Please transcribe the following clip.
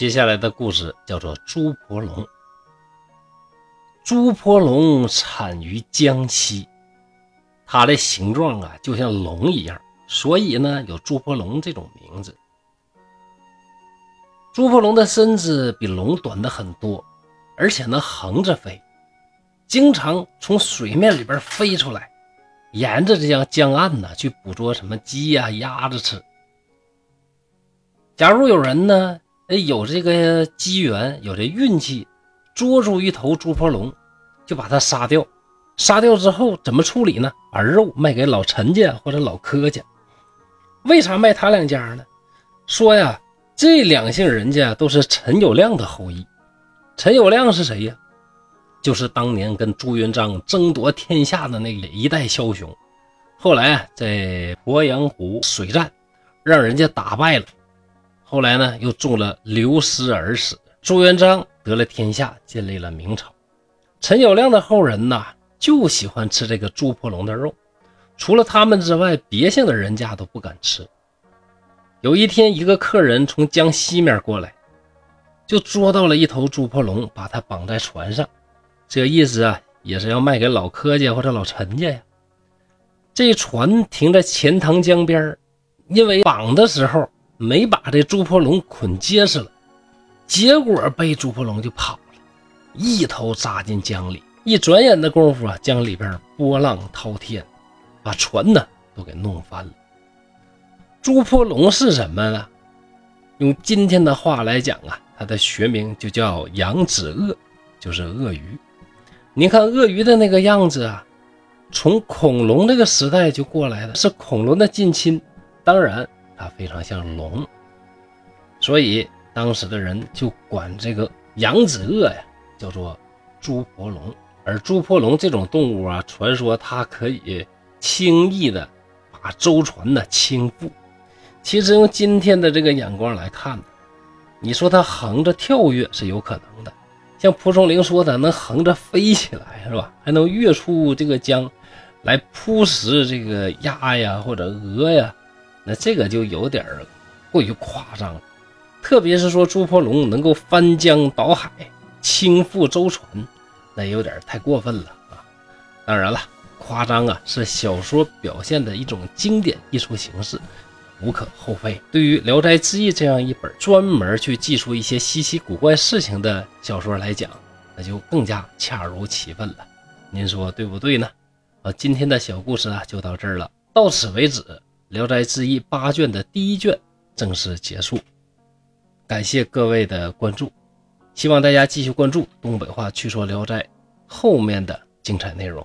接下来的故事叫做朱婆龙。朱婆龙产于江西，它的形状啊就像龙一样，所以呢有朱婆龙这种名字。朱婆龙的身子比龙短的很多，而且呢横着飞，经常从水面里边飞出来，沿着这样江岸呢去捕捉什么鸡呀、鸭子吃。假如有人呢？哎，有这个机缘，有这运气，捉住一头猪婆龙，就把它杀掉。杀掉之后怎么处理呢？把肉卖给老陈家或者老柯家。为啥卖他两家呢？说呀，这两姓人家都是陈友谅的后裔。陈友谅是谁呀？就是当年跟朱元璋争夺天下的那一代枭雄。后来啊，在鄱阳湖水战，让人家打败了。后来呢，又中了刘师而死。朱元璋得了天下，建立了明朝。陈友谅的后人呐，就喜欢吃这个猪婆龙的肉，除了他们之外，别姓的人家都不敢吃。有一天，一个客人从江西面过来，就捉到了一头猪婆龙，把它绑在船上。这意思啊，也是要卖给老柯家或者老陈家呀。这船停在钱塘江边因为绑的时候。没把这朱婆龙捆结实了，结果被朱婆龙就跑了，一头扎进江里。一转眼的功夫啊，江里边波浪滔天，把船呢都给弄翻了。朱婆龙是什么呢？用今天的话来讲啊，它的学名就叫扬子鳄，就是鳄鱼。您看鳄鱼的那个样子啊，从恐龙那个时代就过来的，是恐龙的近亲。当然。它非常像龙，所以当时的人就管这个扬子鳄呀叫做朱婆龙。而朱婆龙这种动物啊，传说它可以轻易的把舟船呢倾覆。其实用今天的这个眼光来看，你说它横着跳跃是有可能的，像蒲松龄说的能横着飞起来是吧？还能跃出这个江来扑食这个鸭呀或者鹅呀。那这个就有点过于夸张了，特别是说朱婆龙能够翻江倒海、倾覆舟船，那有点太过分了啊！当然了，夸张啊是小说表现的一种经典艺术形式，无可厚非。对于《聊斋志异》这样一本专门去记述一些稀奇古怪事情的小说来讲，那就更加恰如其分了。您说对不对呢？啊，今天的小故事啊就到这儿了，到此为止。《聊斋志异》八卷的第一卷正式结束，感谢各位的关注，希望大家继续关注东北话趣说《聊斋》后面的精彩内容。